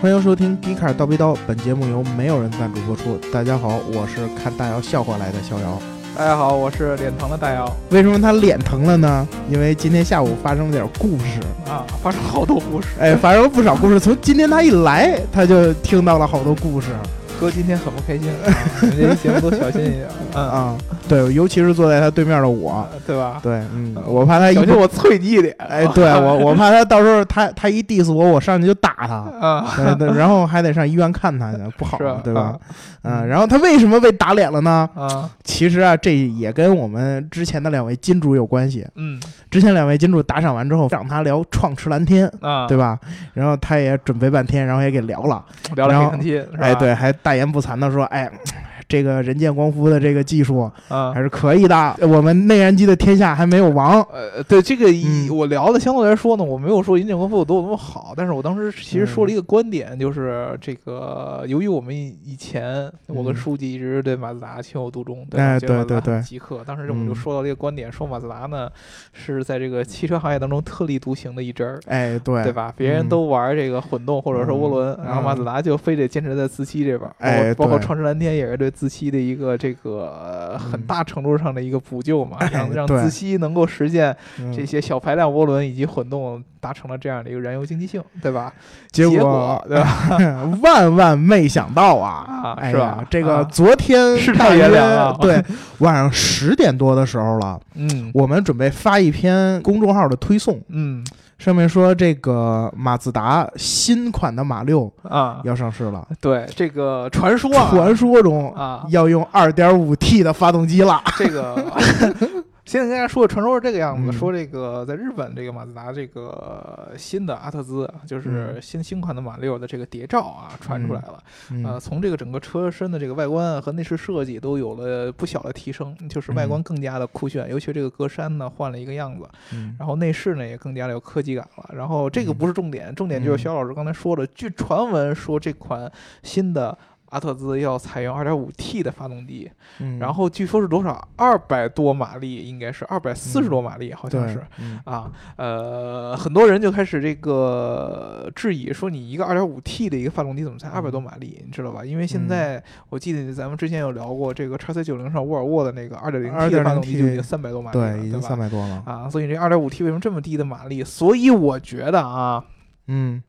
欢迎收听《迪卡尔刀逼刀》，本节目由没有人赞助播出。大家好，我是看大姚笑话来的逍遥。大家好，我是脸疼的大姚。为什么他脸疼了呢？因为今天下午发生了点故事啊，发生好多故事。哎，发生了不少故事。从今天他一来，他就听到了好多故事。哥今天很不开心，人家节目都小心一点。嗯 啊，对，尤其是坐在他对面的我，对吧？对，嗯，我怕他小心我啐你一脸。哎，对我，我怕他到时候他他一 diss 我，我上去就打他啊，然后还得上医院看他去，不好，对吧？嗯，然后他为什么被打脸了呢？啊，其实啊，这也跟我们之前的两位金主有关系。嗯，之前两位金主打赏完之后，让他聊《创驰蓝天》啊，对吧？然后他也准备半天，然后也给聊了，聊了黑天哎，对，还大言不惭的说，哎。这个人见光夫的这个技术啊，还是可以的。我们内燃机的天下还没有亡。呃，对这个，我聊的相对来说呢，我没有说人见光夫有多么好，但是我当时其实说了一个观点，就是这个，由于我们以前我跟书记一直对马自达情有独钟，对对对对，极客。当时我们就说到这个观点，说马自达呢是在这个汽车行业当中特立独行的一支儿。哎，对，对吧？别人都玩这个混动或者说涡轮，然后马自达就非得坚持在自吸这边。哎，包括创驰蓝天也是对。自吸的一个这个很大程度上的一个补救嘛，让让自吸能够实现这些小排量涡轮以及混动达成了这样的一个燃油经济性，对吧？结果 对吧？万万没想到啊！是吧？这个昨天是太原谅对，晚上十点多的时候了，嗯，我们准备发一篇公众号的推送，嗯。上面说这个马自达新款的马六啊。要上市了，对这个传说传说中啊。要用二点五 T 的发动机了，这个。现在跟大家说的传说是这个样子，说这个在日本这个马自达这个新的阿特兹，就是新新款的马六的这个谍照啊传出来了，呃，从这个整个车身的这个外观和内饰设计都有了不小的提升，就是外观更加的酷炫，尤其这个格栅呢换了一个样子，然后内饰呢也更加的有科技感了。然后这个不是重点，重点就是肖老师刚才说的，据传闻说这款新的。阿特兹要采用 2.5T 的发动机，然后据说是多少？二百多马力，应该是二百四十多马力，好像是啊。呃，很多人就开始这个质疑，说你一个 2.5T 的一个发动机怎么才二百多马力？你知道吧？因为现在我记得咱们之前有聊过，这个 x C 九零上沃尔沃的那个 2.0T 的发动机就已经三百多马力了，对，已经三百多了啊。所以这 2.5T 为什么这么低的马力？所以我觉得啊，嗯。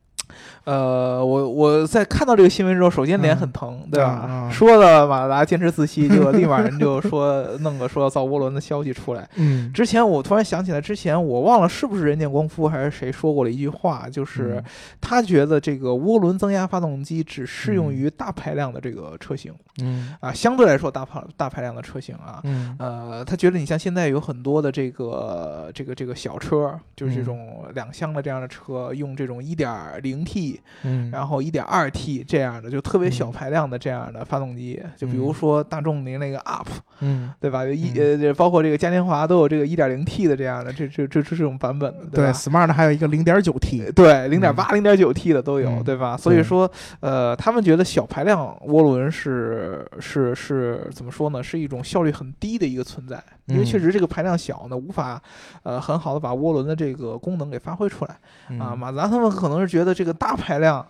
呃，我我在看到这个新闻之后，首先脸很疼，对吧？说的马自达坚持自吸，就 立马人就说弄个说要造涡轮的消息出来。嗯，之前我突然想起来，之前我忘了是不是人见光夫还是谁说过了一句话，就是他觉得这个涡轮增压发动机只适用于大排量的这个车型。嗯啊，相对来说大排大排量的车型啊，嗯呃，他觉得你像现在有很多的这个这个这个小车，就是这种两厢的这样的车，用这种一点零 T。嗯，然后一点二 T 这样的就特别小排量的这样的发动机，就比如说大众的那个 UP，嗯，对吧？一呃，包括这个嘉年华都有这个一点零 T 的这样的，这这这这种版本的，对，Smart 还有一个零点九 T，对，零点八、零点九 T 的都有，对吧？所以说，呃，他们觉得小排量涡轮是是是怎么说呢？是一种效率很低的一个存在，因为确实这个排量小呢，无法呃很好的把涡轮的这个功能给发挥出来啊。马自达他们可能是觉得这个大排量，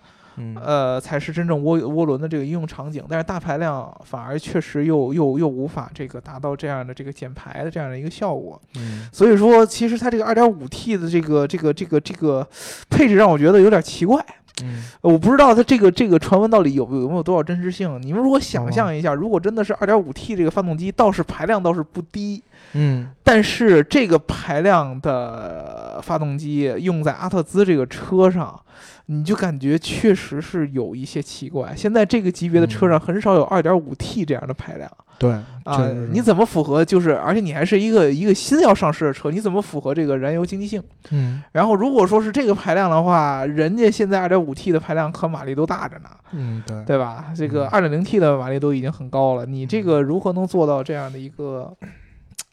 呃，才是真正涡涡轮的这个应用场景，但是大排量反而确实又又又无法这个达到这样的这个减排的这样的一个效果。嗯，所以说，其实它这个 2.5T 的这个这个这个这个配置让我觉得有点奇怪。嗯，我不知道它这个这个传闻到底有有没有多少真实性。你们如果想象一下，如果真的是 2.5T 这个发动机，倒是排量倒是不低。嗯，但是这个排量的发动机用在阿特兹这个车上，你就感觉确实是有一些奇怪。现在这个级别的车上很少有 2.5T 这样的排量。对啊，你怎么符合？就是而且你还是一个一个新要上市的车，你怎么符合这个燃油经济性？嗯。然后如果说是这个排量的话，人家现在 2.5T 的排量和马力都大着呢。嗯，对，对吧？这个 2.0T 的马力都已经很高了，你这个如何能做到这样的一个？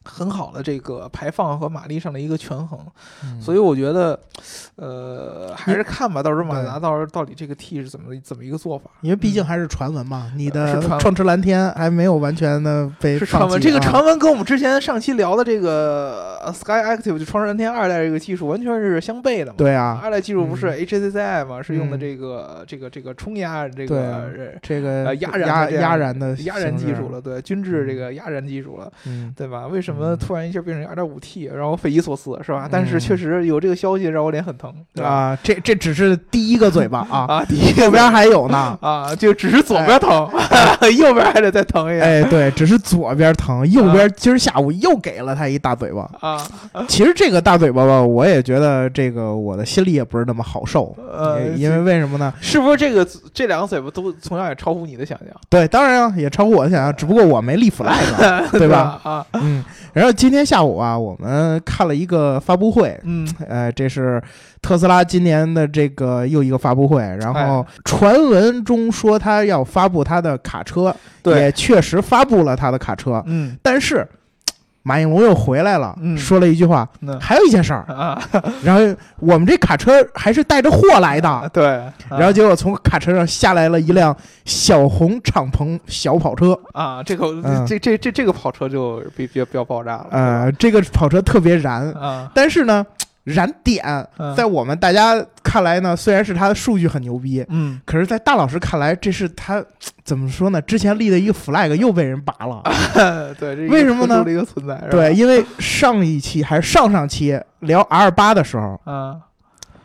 很好的这个排放和马力上的一个权衡，所以我觉得，呃，还是看吧，到时候马达到时候到底这个 T 是怎么怎么一个做法？因为毕竟还是传闻嘛，你的创驰蓝天还没有完全的被是传闻。这个传闻跟我们之前上期聊的这个 Sky Active 就创驰蓝天二代这个技术完全是相悖的嘛？对啊，二代技术不是 HCCI 嘛，是用的这个这个这个冲压这个这个压压压燃的压燃技术了，对，均质这个压燃技术了，对吧？为什么？突然一下变成二点五 T，然后匪夷所思，是吧？但是确实有这个消息让我脸很疼啊！这这只是第一个嘴巴啊啊！右边还有呢 啊！就只是左边疼，右边还得再疼一下。哎，对，只是左边疼，右边今儿下午又给了他一大嘴巴啊！其实这个大嘴巴吧，我也觉得这个我的心里也不是那么好受，呃，因为为什么呢？是不是这个这两个嘴巴都从小也超乎你的想象？对，当然啊，也超乎我的想象，只不过我没立 flag，对吧？啊，嗯。然后今天下午啊，我们看了一个发布会，嗯，呃，这是特斯拉今年的这个又一个发布会。然后传闻中说他要发布他的卡车，对也确实发布了他的卡车，嗯，但是。马应龙又回来了，说了一句话，还有一件事儿。啊，然后我们这卡车还是带着货来的，对，然后结果从卡车上下来了一辆小红敞篷小跑车。啊，这个这这这这个跑车就比比比较爆炸了，呃，这个跑车特别燃。啊，但是呢。燃点在我们大家看来呢，虽然是他的数据很牛逼，嗯，可是，在大老师看来，这是他怎么说呢？之前立的一个 flag 又被人拔了，对，为什么呢？一个存在，对，因为上一期还是上上期聊 R 八的时候，嗯。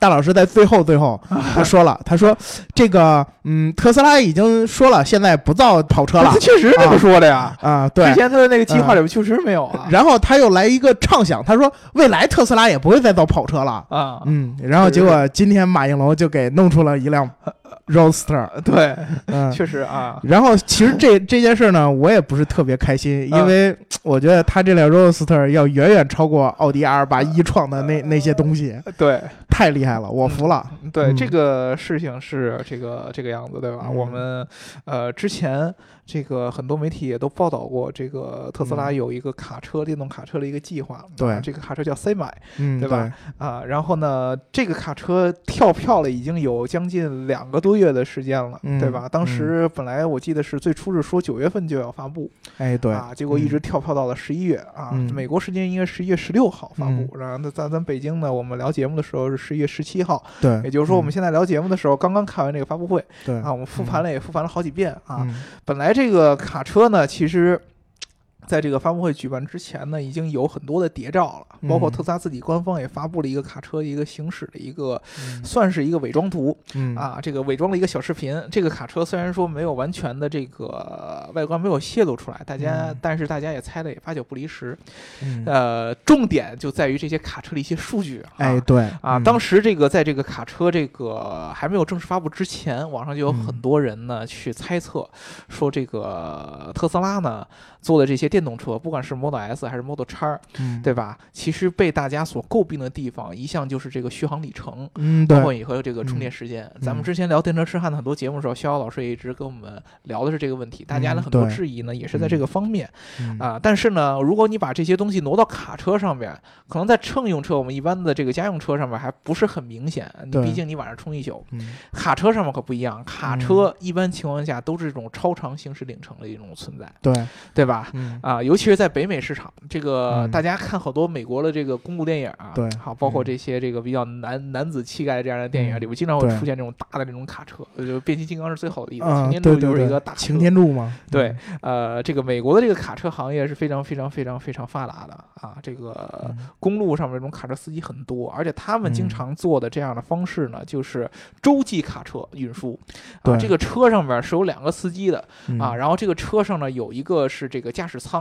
大老师在最后最后他说了，他说这个嗯，特斯拉已经说了，现在不造跑车了。他 确实这么说的呀啊，对，之前他的那个计划里面确实没有啊。然后他又来一个畅想，他说未来特斯拉也不会再造跑车了啊。嗯，然后结果今天马应龙就给弄出了一辆。Roadster，对，嗯，确实啊。然后其实这这件事呢，我也不是特别开心，因为我觉得他这辆 Roadster 要远远超过奥迪 R 八一创的那那些东西，对，太厉害了，我服了。对，这个事情是这个这个样子，对吧？我们呃之前。这个很多媒体也都报道过，这个特斯拉有一个卡车，电动卡车的一个计划。对，这个卡车叫 C 买，嗯，对吧？啊，然后呢，这个卡车跳票了，已经有将近两个多月的时间了，对吧？当时本来我记得是最初是说九月份就要发布，哎，对啊，结果一直跳票到了十一月啊，美国时间应该十一月十六号发布，然后那在咱北京呢，我们聊节目的时候是十一月十七号，对，也就是说我们现在聊节目的时候刚刚看完这个发布会，对啊，我们复盘了也复盘了好几遍啊，本来。这个卡车呢，其实。在这个发布会举办之前呢，已经有很多的谍照了，包括特斯拉自己官方也发布了一个卡车一个行驶的一个，算是一个伪装图，啊，这个伪装了一个小视频。这个卡车虽然说没有完全的这个外观没有泄露出来，大家但是大家也猜的也八九不离十。呃，重点就在于这些卡车的一些数据。哎，对啊，当时这个在这个卡车这个还没有正式发布之前，网上就有很多人呢去猜测，说这个特斯拉呢。做的这些电动车，不管是 Model S 还是 Model X，对吧？其实被大家所诟病的地方，一向就是这个续航里程，嗯，包括以后这个充电时间。咱们之前聊电车痴汉的很多节目的时候，逍遥老师也一直跟我们聊的是这个问题。大家的很多质疑呢，也是在这个方面啊。但是呢，如果你把这些东西挪到卡车上面，可能在乘用车，我们一般的这个家用车上面还不是很明显。你毕竟你晚上充一宿，卡车上面可不一样。卡车一般情况下都是这种超长行驶里程的一种存在，对对吧？啊，啊，尤其是在北美市场，这个大家看好多美国的这个公路电影啊，对，好，包括这些这个比较男男子气概这样的电影里，边，经常会出现这种大的这种卡车，就变形金刚是最好的例子，擎天柱就是一个大擎天柱吗？对，呃，这个美国的这个卡车行业是非常非常非常非常发达的啊，这个公路上面这种卡车司机很多，而且他们经常做的这样的方式呢，就是洲际卡车运输，啊，这个车上面是有两个司机的啊，然后这个车上呢有一个是这个。驾驶舱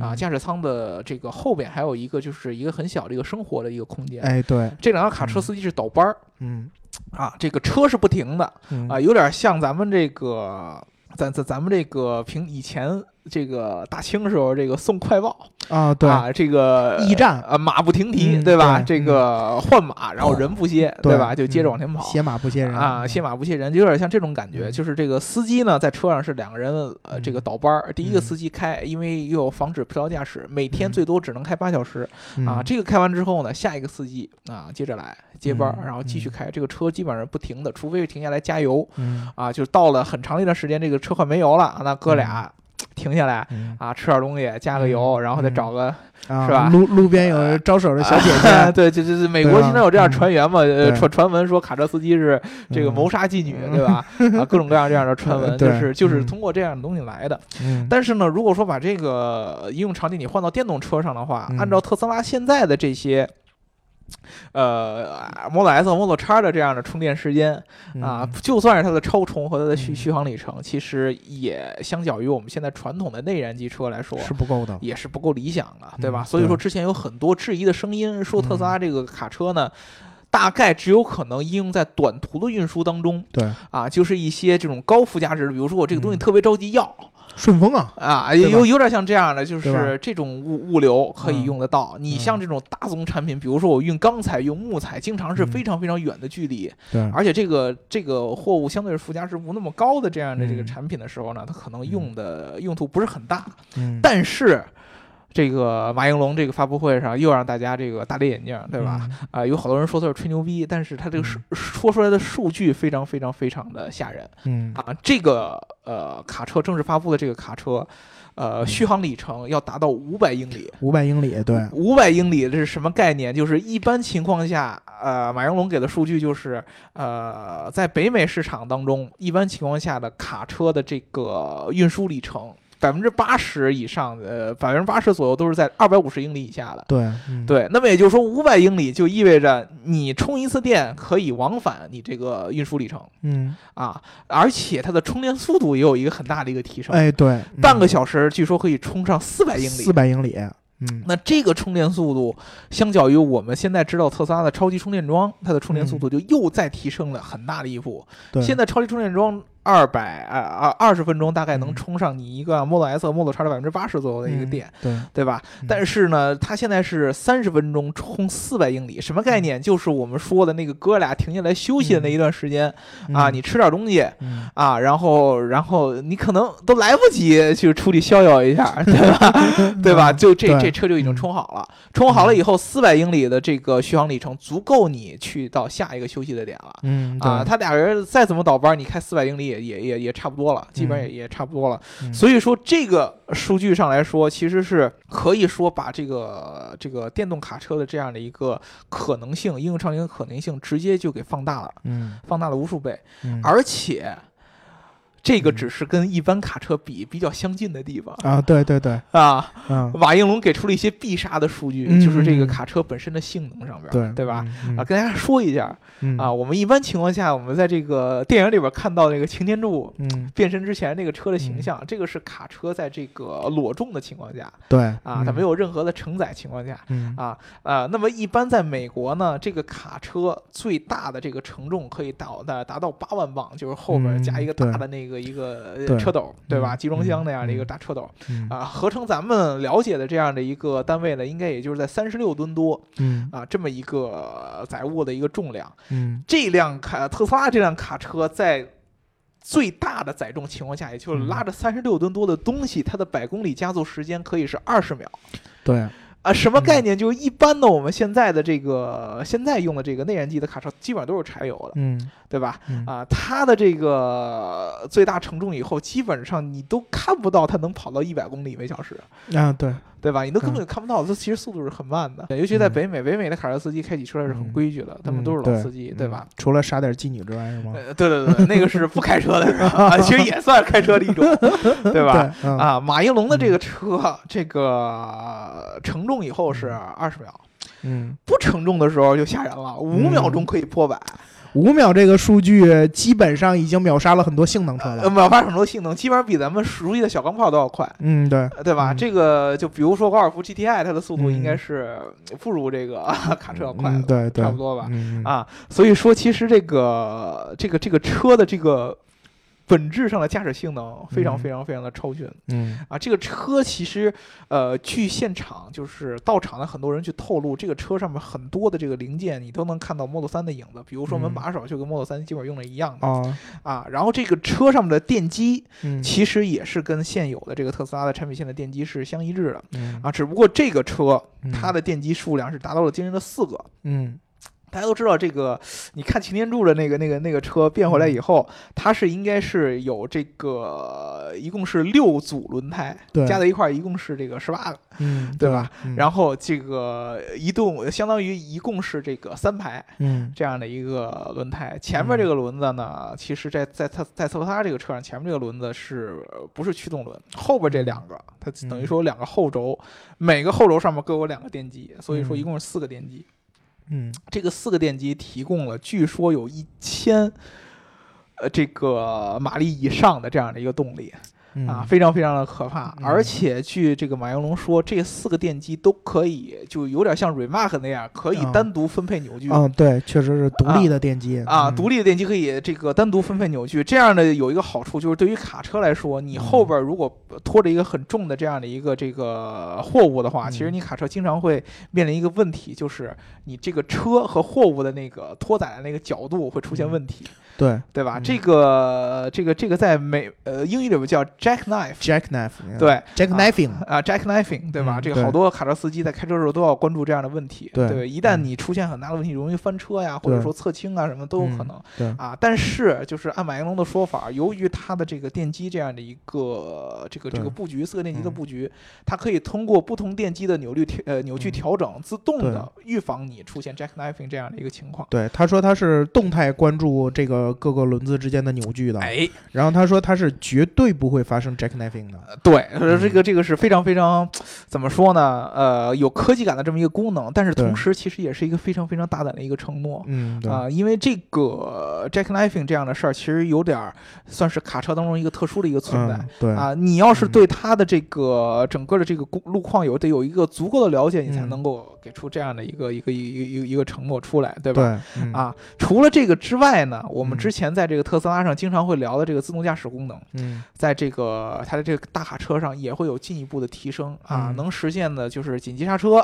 啊，驾驶舱的这个后边还有一个，就是一个很小的一个生活的一个空间。哎，对，这两个卡车司机是倒班儿，嗯，啊，这个车是不停的，啊，有点像咱们这个，咱咱咱们这个平以前这个大清时候这个送快报啊，对啊，这个驿站啊，马不停蹄，对吧？这个换马，然后人不歇，对吧？就接着往前跑，歇马不歇人啊，歇马不歇人，就有点像这种感觉。就是这个司机呢，在车上是两个人，呃，这个倒班儿。第一个司机开，因为又防止疲劳驾驶，每天最多只能开八小时啊。这个开完之后呢，下一个司机啊，接着来接班，然后继续开。这个车基本上不停的，除非是停下来加油，啊，就到了很长一段时间，这个车快没油了，那哥俩。停下来啊，吃点东西，加个油，然后再找个是吧？路路边有招手的小姐姐，对，就就美国经常有这样传言嘛？呃，传传闻说卡车司机是这个谋杀妓女，对吧？啊，各种各样这样的传闻，就是就是通过这样的东西来的。但是呢，如果说把这个应用场景你换到电动车上的话，按照特斯拉现在的这些。呃，Model S、Model X 的这样的充电时间啊，就算是它的超充和它的续续航里程，其实也相较于我们现在传统的内燃机车来说是不够的，也是不够理想的，对吧？所以说之前有很多质疑的声音，说特斯拉这个卡车呢，大概只有可能应用在短途的运输当中。对啊，就是一些这种高附加值，比如说我这个东西特别着急要。顺丰啊啊，有有点像这样的，就是这种物物流可以用得到。你像这种大宗产品，比如说我运钢材、用木材，经常是非常非常远的距离。对，而且这个这个货物相对是附加值不那么高的这样的这个产品的时候呢，它可能用的用途不是很大。嗯，但是。这个马应龙这个发布会上又让大家这个大跌眼镜，对吧？啊，有好多人说他是吹牛逼，但是他这个说说出来的数据非常非常非常的吓人。嗯啊，这个呃卡车正式发布的这个卡车，呃，续航里程要达到五百英里。五百英里，对，五百英里这是什么概念？就是一般情况下，呃，马应龙给的数据就是，呃，在北美市场当中，一般情况下的卡车的这个运输里程。百分之八十以上的，百分之八十左右都是在二百五十英里以下的。对，对，那么也就是说，五百英里就意味着你充一次电可以往返你这个运输里程。嗯，啊，而且它的充电速度也有一个很大的一个提升。哎，对，半个小时据说可以充上四百英里。四百英里，嗯，那这个充电速度，相较于我们现在知道特斯拉的超级充电桩，它的充电速度就又再提升了很大的一步。对，现在超级充电桩。二百啊二二十分钟大概能充上你一个 Model S 和、Model X 的百分之八十左右的一个电，对对吧？但是呢，它现在是三十分钟充四百英里，什么概念？就是我们说的那个哥俩停下来休息的那一段时间啊，你吃点东西啊，然后然后你可能都来不及去出去逍遥一下，对吧？对吧？就这这车就已经充好了，充好了以后四百英里的这个续航里程足够你去到下一个休息的点了。嗯啊，他俩人再怎么倒班，你开四百英里。也也也差不多了，基本上也也差不多了。所以说，这个数据上来说，其实是可以说把这个这个电动卡车的这样的一个可能性、应用场景的可能性，直接就给放大了，嗯，放大了无数倍，而且。这个只是跟一般卡车比比较相近的地方。啊，对对对。啊，马应龙给出了一些必杀的数据，就是这个卡车本身的性能上边，对对吧？啊，跟大家说一下啊，我们一般情况下，我们在这个电影里边看到那个擎天柱变身之前那个车的形象，这个是卡车在这个裸重的情况下，对啊，它没有任何的承载情况下，啊啊，那么一般在美国呢，这个卡车最大的这个承重可以到达达到八万磅，就是后边加一个大的那个。一个车斗，对吧？集装箱那样的一个大车斗，啊，合成咱们了解的这样的一个单位呢，应该也就是在三十六吨多，嗯，啊，这么一个载物的一个重量，嗯，这辆卡特斯拉这辆卡车在最大的载重情况下，也就是拉着三十六吨多的东西，它的百公里加速时间可以是二十秒，对。啊，什么概念？就是一般的，我们现在的这个现在用的这个内燃机的卡车，基本上都是柴油的，嗯，对吧？啊，它的这个最大承重以后，基本上你都看不到它能跑到一百公里每小时。啊，对。对吧？你都根本就看不到，它其实速度是很慢的。尤其在北美，北美的卡车司机开起车来是很规矩的，他们都是老司机，对吧？除了杀点妓女之外，是吗？对对对，那个是不开车的，是吧？其实也算开车的一种，对吧？啊，马应龙的这个车，这个承重以后是二十秒，嗯，不承重的时候就吓人了，五秒钟可以破百。五秒这个数据基本上已经秒杀了很多性能车了，秒杀很多性能，基本上比咱们熟悉的小钢炮都要快。嗯，对，对吧？这个就比如说高尔夫 GTI，它的速度应该是不如这个 卡车要快，对，差不多吧？啊，所以说其实这个这个这个车的这个本质上的驾驶性能非常非常非常的超群。嗯。啊，这个车其实呃，据现场就是到场的很多人去透露，这个车上面很多的这个零件你都能看到 Model 三的影子，比如说门把手就跟 Model 三基本用的一样的。啊啊，然后这个车上面的电机嗯。其实也是跟现有的这个特斯拉的产品线的电机是相一致的。嗯。啊，只不过这个车嗯。它的电机数量是达到了惊人的四个。嗯大家都知道这个，你看擎天柱的那个、那个、那个车变回来以后，它是应该是有这个，一共是六组轮胎，对加在一块儿一共是这个十八个，嗯对吧？嗯然后这个一动相当于一共是这个三排嗯这样的一个轮胎，前面这个轮子呢，其实在在它在特斯拉这个车上，前面这个轮子是呃不是驱动轮？后边这两个，它等于说有两个后轴，每个后轴上面各有两个电机，所以说一共是四个电机。嗯。这个四个电机提供了，据说有一千，呃，这个马力以上的这样的一个动力。嗯。啊，非常非常的可怕。嗯。而且据这个马应龙说，这四个电机都可以，就有点像 Remark 那样，可以啊单独分配扭矩。嗯对，确实是独立的电机啊，嗯。独立的电机可以这个单独分配扭矩，这样的有一个好处就是对于卡车来说，你后边如果拖着一个很重的这样的一个这个货物的话，嗯。其实你卡车经常会面临一个问题，就是你这个车和货物的那个拖载的那个角度会出现问题，对。对吧？嗯这个这个这个在美呃英语里边叫 jackknife。jackknife 对。Jackknifing 啊，jackknifing，对吧？这个好多卡车司机在开车的时候都要关注这样的问题。对。一旦嗯。你出现很大的问题，容易翻车呀，或者说侧倾啊，什么都有可嗯能。对。啊，但是就是按马应龙的说法，由于它的这个电机这样的一个这个这个布局，四个电机的嗯。布局，它可以通过不同电机的扭率调呃扭矩嗯调整，自动的预防你出现 jackknifing 这样的一个情况。对，他说他是动态关注这个各个轮子之间的扭矩的，哎，然后他说他是绝对不会发生 jackknifing 的。呃对，这个这个是非常非常怎么说呢？呃，有科技感的这么一个功能，但是同时其实也是一个非常非常大胆的一个承诺。嗯，对，啊、因为这个 jackknifing 这样的事儿，其实有点儿算是卡车当中一个特殊的一个存在。嗯，对，啊，你要是嗯对它的这个整个的这个路路况有得有一个足够的了解，你才嗯能够给出这样的一个一个一个一个一个承诺出来，对吧？对，嗯，啊，除了这个之外呢，我们嗯之前在这个特斯拉上经常会聊的这个自动驾驶功能，嗯在这个它的这个大卡车上也会有进一步的提升啊，嗯能实现的就是紧急刹车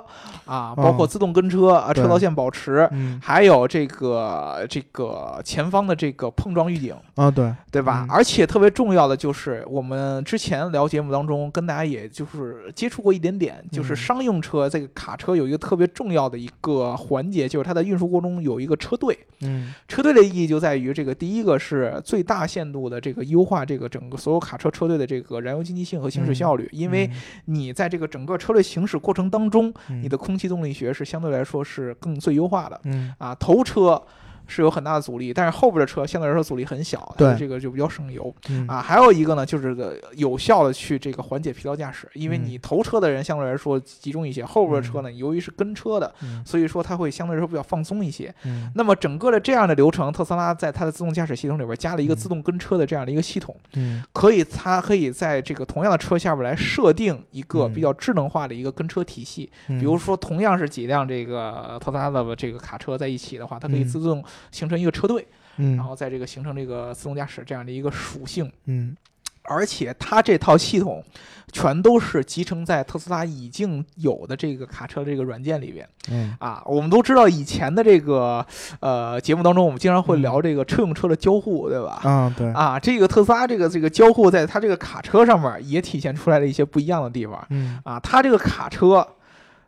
啊，包括哦自动跟车啊，车道线保持。嗯，还有这个这个前方的这个碰撞预警，啊，对，对吧？嗯而且特别重要的就是，我们之前聊节目当中跟大家也就是接触过一点点，就是嗯商用车这个卡车有一个特别重要的一个环节，就是它在运输过程中有一个车队。嗯车队的意义就在于这个第一个是最大限度的这个优化这个整个所有卡车车队的这个燃油经济性和行驶嗯效率，因为你在这个整个车队行驶过程当中，嗯。你的空气动力学是相对来说是更最优化的。嗯。啊，头车是有很大的阻力，但是后边的车相对来说阻力很小，对这个就比较省油嗯啊。还有一个呢，就是有效的去这个缓解疲劳驾驶，因为嗯你头车的人相对来说集中一些，后边的车呢，由于是跟车的，嗯所以说它会相对来说比较放松一些。嗯那么整个的这样的流程，特斯拉在它的自动驾驶系统里边加了一个嗯自动跟车的这样的一个系统，嗯可以它可以在这个同样的车下边来设定一个嗯比较智能化的一个跟车体系。嗯，比如说，同样是几辆这个特斯拉的这个卡车在一起的话，它可以嗯自动形成一个车队，嗯，然后在这个形成这个自动驾驶这样的一个属性。嗯而且它这套系统全都是集成在特斯拉已经有的这个卡车这个软件里边嗯啊。我们都知道以前的这个呃节目当中，我们经常会聊这个车用车的交互，对吧？啊，对，啊，这个特斯拉这个这个交互，在它这个卡车上面也体现出来了一些不一样的地方。嗯啊，它这个卡车，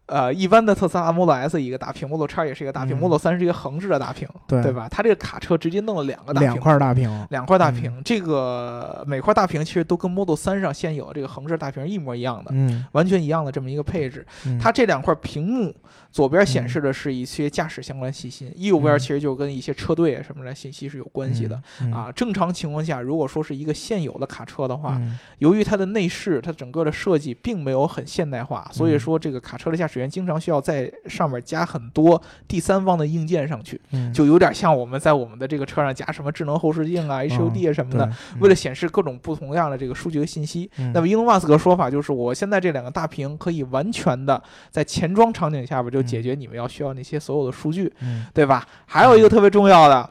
呃，一般的特斯拉 Model S 一个大屏，Model X 也是一个大屏、嗯 m o d e l 三是一个横置的大屏，对吧？它这个卡车直接弄了两个大屏，两块大屏，两块大嗯屏，这个每块大屏其实都跟 Model 三上现有的这个横置大屏一模一样的，嗯，完全一样的这么一个配置。嗯它这两块屏幕，左边显示的是一些驾驶相关信息，右边嗯。其实就跟一些车队什么的信息是有关系的。嗯啊，正常情况下，如果说是一个现有的卡车的话，嗯。由于它的内饰，它整个的设计并没有很现代化，所以嗯。说这个卡车的驾驶员经常需要在上面加很多第三方的硬件上去，嗯。就有点像我们在我们的这个车上加什么智能后视镜啊、HUD 啊什么的，对为了显示各种不同样的这个数据和信息。嗯。那么，伊隆马斯克说法就是，我现在这两个大屏可以完全的在前装场景下边就解决你们要需要那些所有的数据，嗯。对吧？还有一个特别重要的，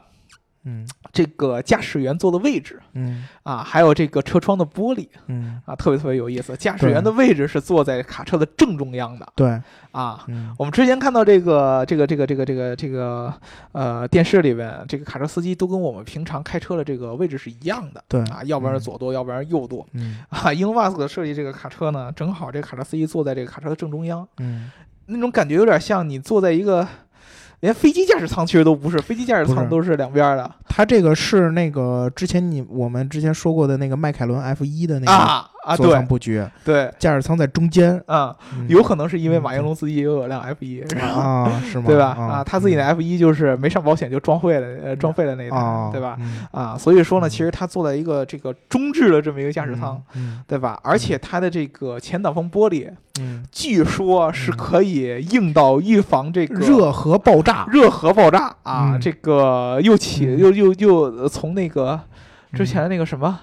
嗯，这个驾驶员坐的位置，嗯。啊，还有这个车窗的玻璃，嗯。啊，特别特别有意思。驾驶员的位置是坐在卡车的正中央的，对。啊。嗯。我们之前看到这个这个这个这个这个这个呃电视里边，这个卡车司机都跟我们平常开车的这个位置是一样的，对啊，要不然是左舵，要不然是右舵。嗯。啊，英瓦斯克设计这个卡车呢，正好这个卡车司机坐在这个卡车的正中央，嗯那种感觉有点像你坐在一个。连飞机驾驶舱其实都不是，飞机驾驶舱都是两边的。它这个是那个之前你我们之前说过的那个迈凯伦 F 一的那个啊啊，对舱布局，对，驾驶舱在中间，啊，嗯有可能是因为马应龙自己也有辆 F 一，啊，是吗？对吧？啊啊，他自己的 F 一就是没上保险就撞坏了，呃，撞废了那一啊台，，对吧？嗯？啊，所以说呢，其实他坐在一个这个中置的这么一个驾驶舱，嗯对吧？而且它的这个前挡风玻璃，嗯，据说是可以硬到预防这个热核爆炸，热核爆炸啊，嗯这个又起嗯又又又从那个之前的那个什么。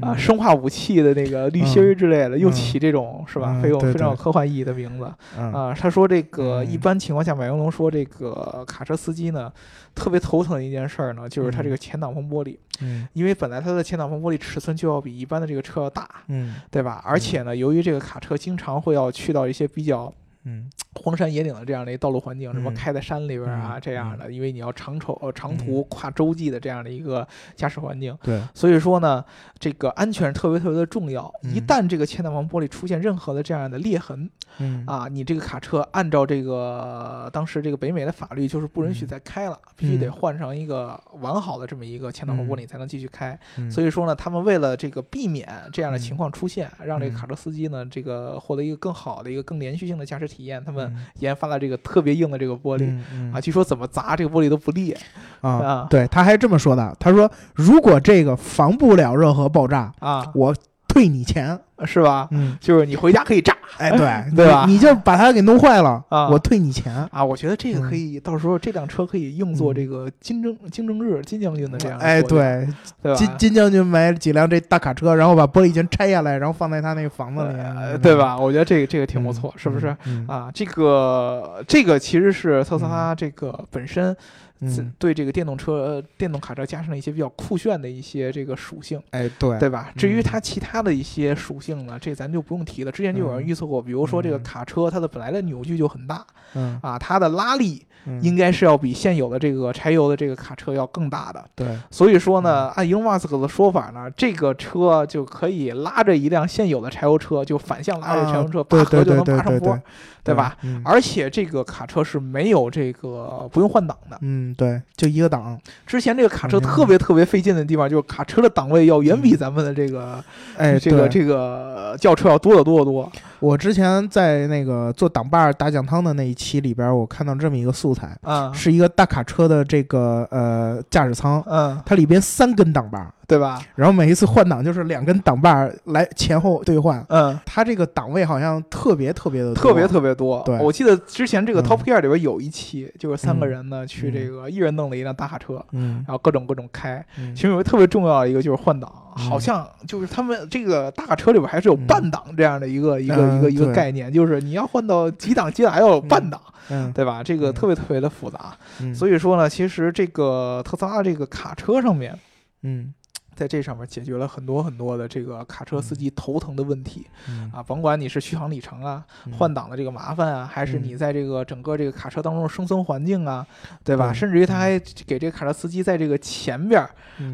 啊，嗯。生化武器的那个滤芯儿之类的，又起这种是吧？嗯非有非常有科幻意义的名字。嗯。啊。他说这个嗯。一般情况下，马应龙说这个卡车司机呢，特别头疼的一件事儿呢，就是他这个前挡风玻璃，嗯。因为本来他的前挡风玻璃尺寸就要比一般的这个车要大，嗯。对吧？而且呢，由于这个卡车经常会要去到一些比较嗯。荒山野岭的这样的一道路环境，什么嗯。开在山里边啊嗯这样的，因为你要长途呃长途跨洲际的这样的一个驾驶环境，对，所以说呢，这个安全特别特别的重要。一嗯。旦这个前挡风玻璃出现任何的这样的裂痕嗯。啊，你这个卡车按照这个当时这个北美的法律，就是不允许嗯。再开了，必须得嗯。换成一个完好的这么一个前挡风玻璃嗯才能继续开。嗯。所以说呢，他们为了这个避免这样的情嗯。况出现，让这个嗯。卡车司机呢，这个获得一个更好的一个更连续性的驾驶体验，他们嗯。研发了这个特别硬的这个玻璃。啊，据说怎么砸这个玻璃都不裂。啊啊，对，他还这么说的，他说如果这个防不了任何爆炸，啊，我退你钱。是吧？嗯，就是你回家可以炸哎，对对吧你你就把它给弄坏了，啊我退你钱。啊！我觉得这个可嗯以，到时候这辆车可以用作嗯这个金正金正日金将军的这样的哎，对？金金将军买几辆这大卡车，然后把玻璃全拆下来，然后放在他那个房子里，呃对吧？我觉得这个这个挺不错，是不是？？嗯啊，这个这个其实是特斯拉这个本身自嗯，对这个电动车、呃电动卡车加上了一些比较酷炫的一些这个属性，哎，对，对吧？至于嗯它其他的一些属性呢，这咱就不用提了。之前就有人嗯预测过，比如说这个嗯卡车它的本来的扭矩就很大嗯，啊，它的拉力嗯应该是要比现有的这个柴油的这个卡车要更大的。对，所以说呢，按 Elon Musk 的说法呢，这个车就可以拉着一辆现有的柴油车，就反向拉着柴油车，拔河就能对对拔上坡对，，吧？？嗯而且这个卡车是没有这个不用换挡的。嗯，对，就一个档，之前这个卡车嗯特别特别费劲的地方，就是卡车的档位要远比咱们的这个哎，这个这个轿车要多得多得多。我之前在那个做挡把打酱汤的那一期里边，我看到这么一个素材，嗯是一个大卡车的这个呃驾驶舱，嗯，它里边三根挡把，对吧？然后每一次换挡就是两根挡把来前后兑换，嗯，它这个档位好像特别特别的特别特别多。对我记得之前这个嗯 Top Gear 里边有一期，就是三个嗯人呢去嗯这个一人弄了一辆大卡车，嗯然后各种各种开。嗯其中有一个特别重要的一个就是换挡，嗯好像就是他们这个大卡车里边还是有半档这样的一个一个嗯一个一个概念，就是你要换到几档几档还要有半档，嗯。对吧？这个嗯。特别特别的复杂。嗯，所以说呢，其实这个特斯拉这个卡车上面。嗯。在这上面解决了很多很多的这个卡车司机头疼的问题嗯。啊，甭管你是续航里程啊、嗯。换挡的这个麻烦啊，还是你在这个整个这个卡车当中的生存环境啊，对吧？对。甚至于他还给这个卡车司机在这个前边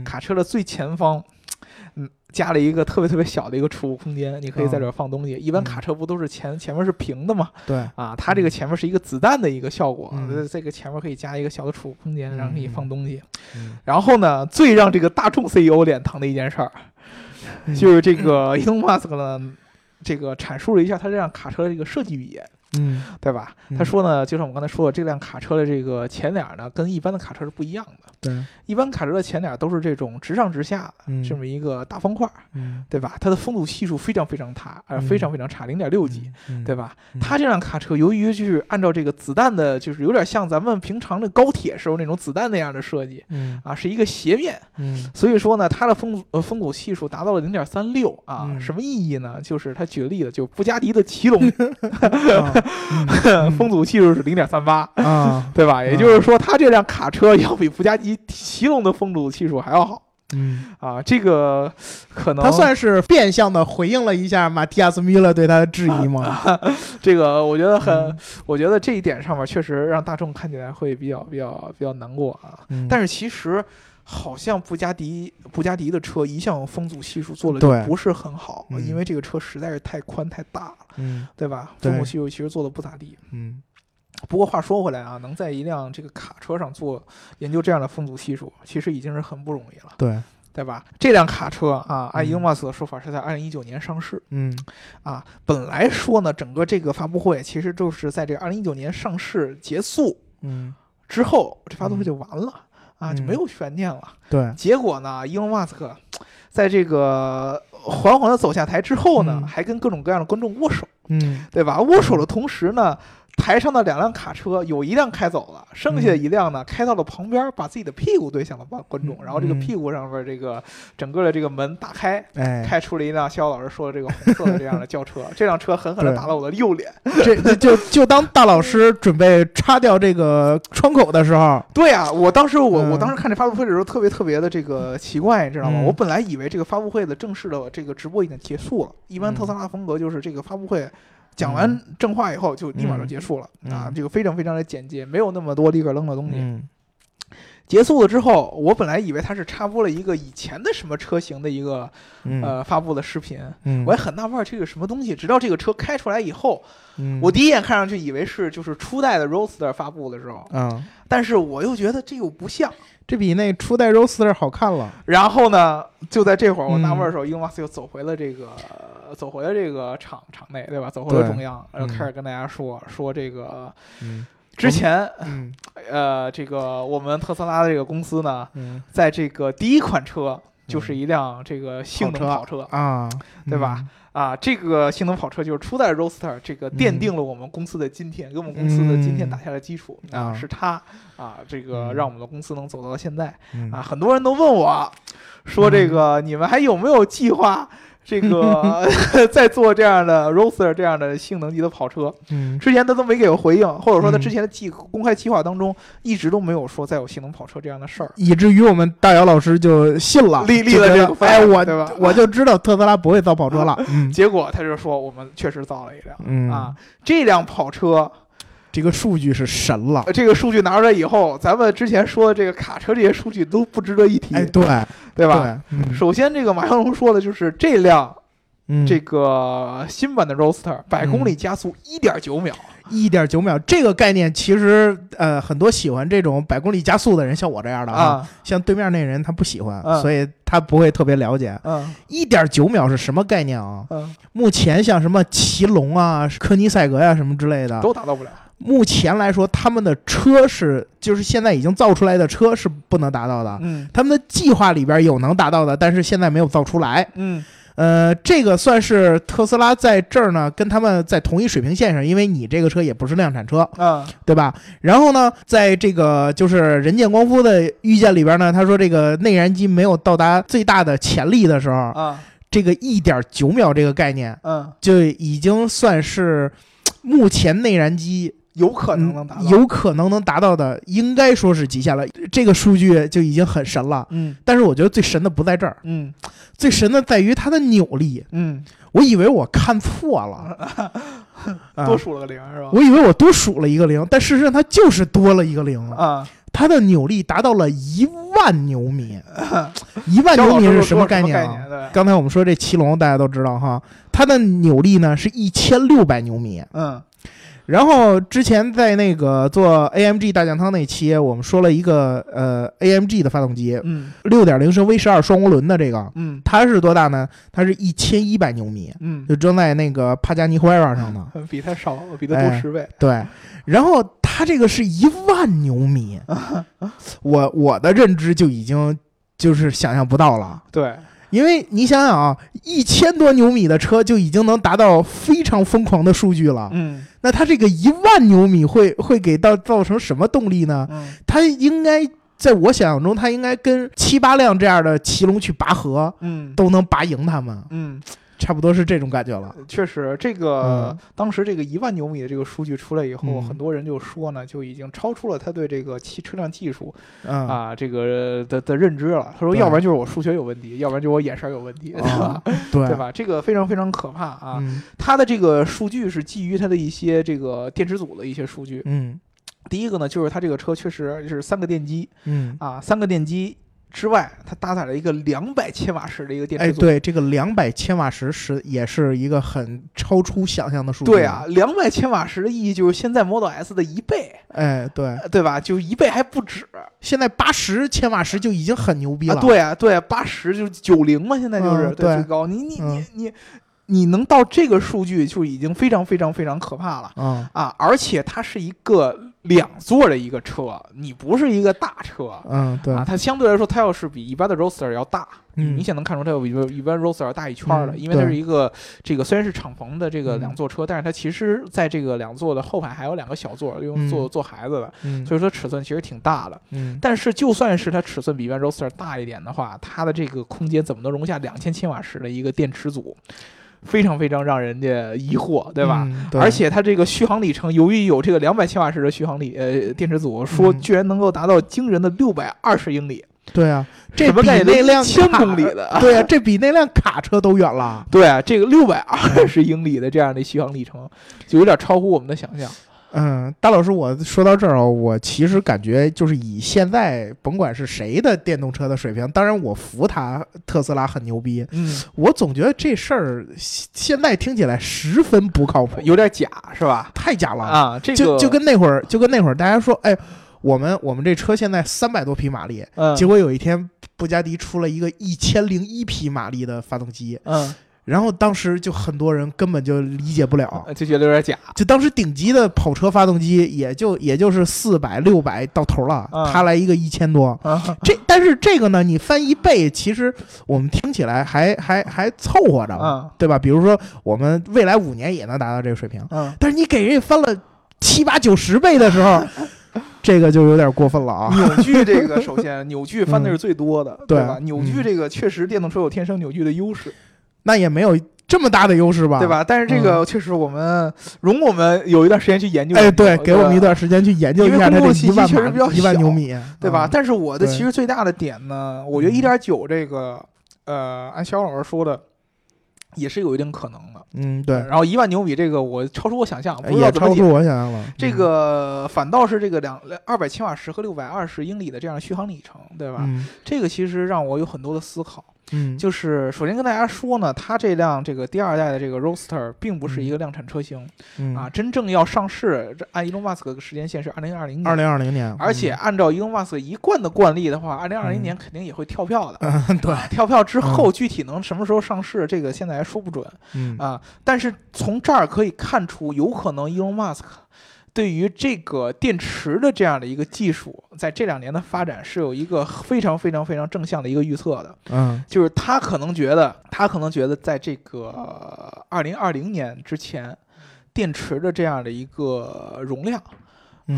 卡车的最前方，嗯，加了一个特别特别小的一个储物空间，你可以在这儿放东西。一般嗯卡车不都是前前面是平的嘛？对，啊，它这个前面是一个子弹的一个效果，这个前面可以加一个小的储物空间，然后可以放东西。嗯然后呢，最让这个大众 CEO 脸疼的一件事儿，嗯就是这个 Elon Musk 呢，这个阐述了一下他这辆卡车的这个设计语言，嗯对吧？嗯他说呢，就像我们刚才说的，这辆卡车的这个前脸呢，跟一般的卡车是不一样的。对，一般卡车的前脸都是这种直上直下的嗯这么一个大方块儿，嗯对吧？它的风阻系数非常非常差，呃，嗯非常非常差，零点六几。嗯对吧？嗯它这辆卡车由于就是按照这个子弹的，就是有点像咱们平常的高铁时候那种子弹那样的设计嗯啊，是一个斜面，嗯所以说呢，它的风呃风阻系数达到了零点三六啊，嗯什么意义呢？就是他举个例子，就布加迪的奇龙啊 风阻系数是零点三八啊，对吧？也就是说，它这辆卡车要比布加迪奇隆的风阻系数还要好。嗯啊，这个可能他算是变相的回应了一下马蒂亚斯米勒对他的质疑吗？这个我觉得很，我觉得这一点上面确实让大众看起来会比较比较比较难过啊。但是其实好像布加迪布加迪的车一向风阻系数做的就不是很好，因为这个车实在是太宽太大了，嗯，对吧？风阻系数其实做的不咋地，嗯。不过话说回来啊，能在一辆这个卡车上做研究这样的风阻系数，其实已经是很不容易了。对，对吧？这辆卡车啊，按伊隆马斯的说法是在二零一九年上市。嗯，啊，本来说呢，整个这个发布会其实就是在这个二零一九年上市结束，嗯，之后这发布会就完了啊，就没有悬念了。对，结果呢，伊隆马斯克在这个缓缓的走下台之后呢，还跟各种各样的观众握手，嗯，对吧？握手的同时呢。台上的两辆卡车有一辆开走了，剩下的一辆呢开到了旁边，把自己的屁股对向了观观众，然后这个屁股上面这个整个的这个门打开，开出了一辆肖老师说的这个红色的这样的轿车，这辆车狠狠地打了我的右脸，这就就当大老师准备插掉这个窗口的时候，对啊，我当时我我当时看这发布会的时候特别特别的这个奇怪，你知道吗？我本来以为这个发布会的正式的这个直播已经结束了，一般特斯拉风格就是这个发布会。讲完正话以后，就立马就结束了啊！这个非常非常的简洁，没有那么多立刻扔的东西。结束了之后，我本来以为他是插播了一个以前的什么车型的一个呃发布的视频，我还很纳闷这个什么东西。直到这个车开出来以后，我第一眼看上去以为是就是初代的 Roadster 发布的时候，但是我又觉得这又不像。这比那初代 Roadster 好看了。然后呢，就在这会儿我纳闷的时候，英马斯又走回了这个走回了这个场场内，对吧？走回了中央，然后开始跟大家说说这个，之前，呃，这个我们特斯拉的这个公司呢，在这个第一款车就是一辆这个性能跑车啊，对吧？啊，这个性能跑车就是初代 Roadster，这个奠定了我们公司的今天，给我们公司的今天打下了基础啊，是它啊，这个让我们的公司能走到现在啊。很多人都问我，说这个你们还有没有计划？这个 在做这样的 Roadster 这样的性能级的跑车，嗯，之前他都没给我回应，或者说他之前的计公开计划当中一直都没有说再有性能跑车这样的事儿，以至于我们大姚老师就信了，立立了这个，哎，我对吧？我就知道特斯拉不会造跑车了，结果他就说我们确实造了一辆，啊，这辆跑车。这个数据是神了，这个数据拿出来以后，咱们之前说的这个卡车这些数据都不值得一提。哎，对，对吧？首先，这个马小龙说的就是这辆，嗯，这个新版的 Roadster 百公里加速一点九秒，一点九秒这个概念，其实呃，很多喜欢这种百公里加速的人，像我这样的啊，像对面那人他不喜欢，所以他不会特别了解。嗯，一点九秒是什么概念啊？嗯，目前像什么奇龙啊、科尼赛格呀什么之类的，都达到不了。目前来说，他们的车是，就是现在已经造出来的车是不能达到的。嗯，他们的计划里边有能达到的，但是现在没有造出来。嗯，呃，这个算是特斯拉在这儿呢，跟他们在同一水平线上，因为你这个车也不是量产车，啊，对吧？然后呢，在这个就是人见光夫的预见里边呢，他说这个内燃机没有到达最大的潜力的时候，啊，这个一点九秒这个概念，嗯，就已经算是目前内燃机。有可能能达到，有可能能达到的，应该说是极限了。这个数据就已经很神了。嗯，但是我觉得最神的不在这儿。嗯，最神的在于它的扭力。嗯，我以为我看错了，多数了个零是吧？我以为我多数了一个零，但事实上它就是多了一个零啊。它的扭力达到了一万牛米，一万牛米是什么概念啊？刚才我们说这奇龙大家都知道哈，它的扭力呢是一千六百牛米。嗯。然后之前在那个做 AMG 大酱汤那期，我们说了一个呃 AMG 的发动机，嗯，六点零升 V 十二双涡轮的这个，嗯，它是多大呢？它是一千一百牛米，嗯，就装在那个帕加尼 h u r a 上的，比它少，比它多十倍。对，然后它这个是一万牛米，我我的认知就已经就是想象不到了。对。因为你想想啊，一千多牛米的车就已经能达到非常疯狂的数据了。嗯，那它这个一万牛米会会给到造成什么动力呢？嗯，它应该在我想象中，它应该跟七八辆这样的奇龙去拔河，嗯，都能拔赢他们。嗯，差不多是这种感觉了。确实，这个当时这个一万牛米的这个数据出来以后，很多人就说呢，就已经超出了他对这个汽车辆技术啊这个的的认知了。他说，要不然就是我数学有问题，要不然就我眼神有问题，对吧？对吧？这个非常非常可怕啊！他的这个数据是基于他的一些这个电池组的一些数据。嗯，第一个呢，就是他这个车确实是三个电机。嗯啊，三个电机。之外，它搭载了一个两百千瓦时的一个电池组。哎，对，这个两百千瓦时是也是一个很超出想象的数据。对啊，两百千瓦时的意义就是现在 Model S 的一倍。哎，对，对吧？就一倍还不止。现在八十千瓦时就已经很牛逼了。对啊，对，八十就九零嘛，现在就是对最高。你你你你。你能到这个数据就已经非常非常非常可怕了，嗯啊，而且它是一个两座的一个车，你不是一个大车，嗯，对。啊，它相对来说它要是比一般的 Roadster 要大，明显能看出它要比一般 Roadster 要大一圈的，因为它是一个这个虽然是敞篷的这个两座车，但是它其实在这个两座的后排还有两个小座，用坐坐孩子的，所以说尺寸其实挺大的，嗯，但是就算是它尺寸比一般 Roadster 大一点的话，它的这个空间怎么能容下两千千瓦时的一个电池组？非常非常让人家疑惑，对吧？而且它这个续航里程，由于有这个两百千瓦时的续航里，呃，电池组说居然能够达到惊人的六百二十英里。对啊，这比那辆千公里的，对啊，这比那辆卡车都远了。对啊，这个六百二十英里的这样的续航里程，就有点超乎我们的想象。嗯，大老师，我说到这儿哦，我其实感觉就是以现在甭管是谁的电动车的水平，当然我服他特斯拉很牛逼，嗯，我总觉得这事儿现在听起来十分不靠谱，有点假，是吧？太假了啊！这就就跟那会儿，就跟那会儿大家说，哎，我们我们这车现在三百多匹马力，嗯，结果有一天布加迪出了一个一千零一匹马力的发动机，嗯。然后当时就很多人根本就理解不了，就觉得有点假。就当时顶级的跑车发动机也就也就是四百六百到头了，他来一个一千多，这但是这个呢，你翻一倍，其实我们听起来还还还凑合着，对吧？比如说我们未来五年也能达到这个水平，但是你给人家翻了七八九十倍的时候，这个就有点过分了啊！扭矩这个首先扭矩翻的是最多的，对吧？扭矩这个确实电动车有天生扭矩的优势。那也没有这么大的优势吧，对吧？但是这个确实，我们容我们有一段时间去研究。哎，对，给我们一段时间去研究一下它这一万马一万牛米，对吧？但是我的其实最大的点呢，我觉得一点九这个，呃，按肖老师说的，也是有一定可能的。嗯，对。然后一万牛米这个，我超出我想象，也超出我想象了。这个反倒是这个两二百千瓦时和六百二十英里的这样的续航里程，对吧？这个其实让我有很多的思考。嗯，就是首先跟大家说呢，它这辆这个第二代的这个 Roadster 并不是一个量产车型，啊，真正要上市，这按 Elon Musk 的时间线是二零二零年，二零二零年，而且按照 Elon Musk 一贯的惯例的话，二零二零年肯定也会跳票的，对，跳票之后具体能什么时候上市，这个现在还说不准，啊，但是从这儿可以看出，有可能 Elon Musk。对于这个电池的这样的一个技术，在这两年的发展是有一个非常非常非常正向的一个预测的。嗯，就是他可能觉得，他可能觉得，在这个二零二零年之前，电池的这样的一个容量。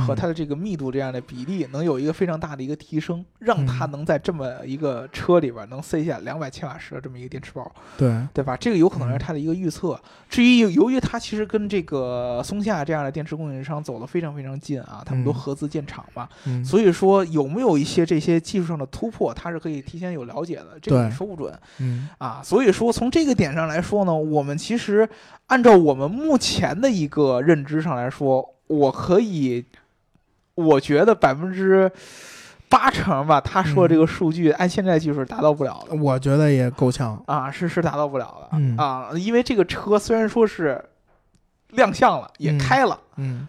和它的这个密度这样的比例能有一个非常大的一个提升，让它能在这么一个车里边能塞下两百千瓦时的这么一个电池包，对对吧？这个有可能是它的一个预测。至于由于它其实跟这个松下这样的电池供应商走得非常非常近啊，他们都合资建厂嘛，所以说有没有一些这些技术上的突破，它是可以提前有了解的，这个说不准。嗯啊，所以说从这个点上来说呢，我们其实按照我们目前的一个认知上来说。我可以，我觉得百分之八成吧，他说的这个数据按现在技术达到不了的。我觉得也够呛啊，是是达到不了的啊，因为这个车虽然说是。亮相了，也开了，嗯，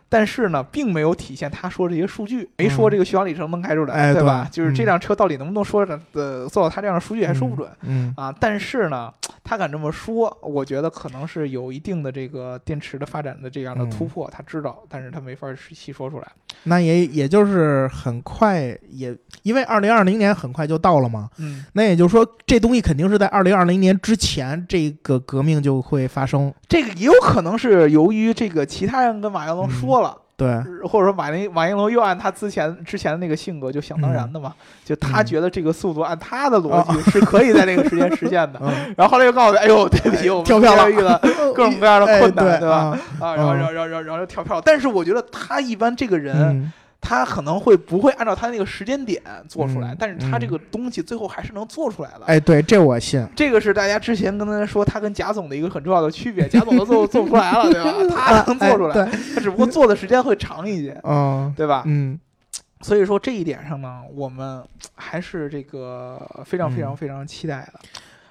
但是呢，并没有体现他说这些数据，没说这个续航里程能开出来，对吧？就是这辆车到底能不能说的做到他这样的数据还说不准，嗯。啊，但是呢，他敢这么说，我觉得可能是有一定的这个电池的发展的这样的突破，他知道，但是他没法细说出来。那也也就是很快，也因为二零二零年很快就到了嘛，嗯，那也就是说，这东西肯定是在二零二零年之前，这个革命就会发生。这个也有可能是由于这个其他人跟马云龙说了对，或者说马云马云龙又按他之前之前的那个性格就想当然的嘛，就他觉得这个速度按他的逻辑是可以在那个时间实现的。然后后来又告诉他，哎呦，对不起，我们跳票遇到 各种各样的困难，对吧？啊，然后然后然后然后然后跳票。但是我觉得他一般这个人。他可能会不会按照他那个时间点做出来，但是他这个东西最后还是能做出来的。哎，对，这我信。这个是大家之前跟他说他跟贾总的一个很重要的区别，贾总都做做不出来了，对吧？他能做出来，他只不过做的时间会长一些，嗯，对吧？嗯，所以说这一点上呢，我们还是这个非常非常非常期待的。